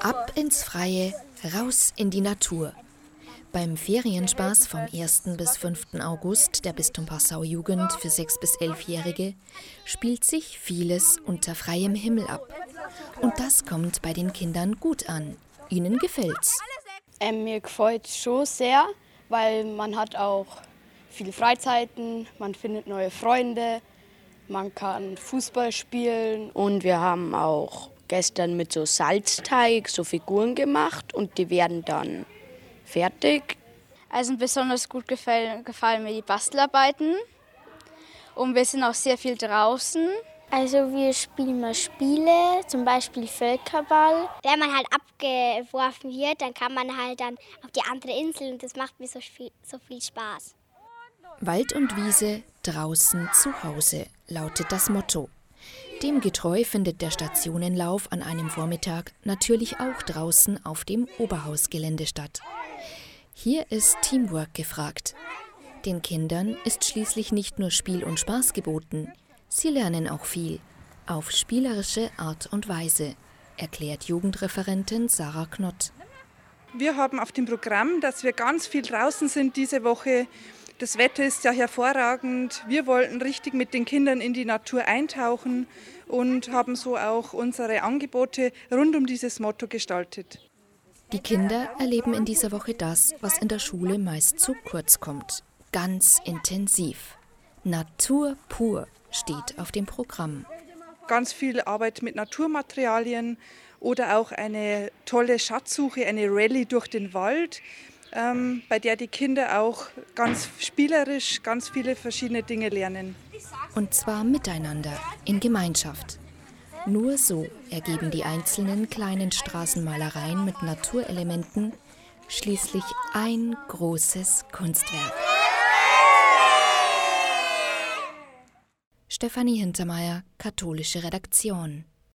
Ab ins Freie, raus in die Natur. Beim Ferienspaß vom 1. bis 5. August der Bistum Passau Jugend für 6- bis 11-Jährige spielt sich vieles unter freiem Himmel ab. Und das kommt bei den Kindern gut an. Ihnen gefällt's. Ähm, mir gefällt es schon sehr, weil man hat auch viele Freizeiten, man findet neue Freunde, man kann Fußball spielen. Und wir haben auch gestern mit so Salzteig so Figuren gemacht und die werden dann fertig. Also besonders gut gefallen, gefallen mir die Bastelarbeiten. Und wir sind auch sehr viel draußen. Also wir spielen mal Spiele, zum Beispiel Völkerball. Wenn man halt abgeworfen wird, dann kann man halt dann auf die andere Insel und das macht mir so viel, so viel Spaß. Wald und Wiese, draußen zu Hause, lautet das Motto. Dem getreu findet der Stationenlauf an einem Vormittag natürlich auch draußen auf dem Oberhausgelände statt. Hier ist Teamwork gefragt. Den Kindern ist schließlich nicht nur Spiel und Spaß geboten, sie lernen auch viel, auf spielerische Art und Weise, erklärt Jugendreferentin Sarah Knott. Wir haben auf dem Programm, dass wir ganz viel draußen sind diese Woche. Das Wetter ist ja hervorragend. Wir wollten richtig mit den Kindern in die Natur eintauchen und haben so auch unsere Angebote rund um dieses Motto gestaltet. Die Kinder erleben in dieser Woche das, was in der Schule meist zu kurz kommt. Ganz intensiv. Natur pur steht auf dem Programm. Ganz viel Arbeit mit Naturmaterialien oder auch eine tolle Schatzsuche, eine Rallye durch den Wald, ähm, bei der die Kinder auch ganz spielerisch ganz viele verschiedene Dinge lernen. Und zwar miteinander, in Gemeinschaft. Nur so ergeben die einzelnen kleinen Straßenmalereien mit Naturelementen schließlich ein großes Kunstwerk. Stefanie Hintermeier, katholische Redaktion.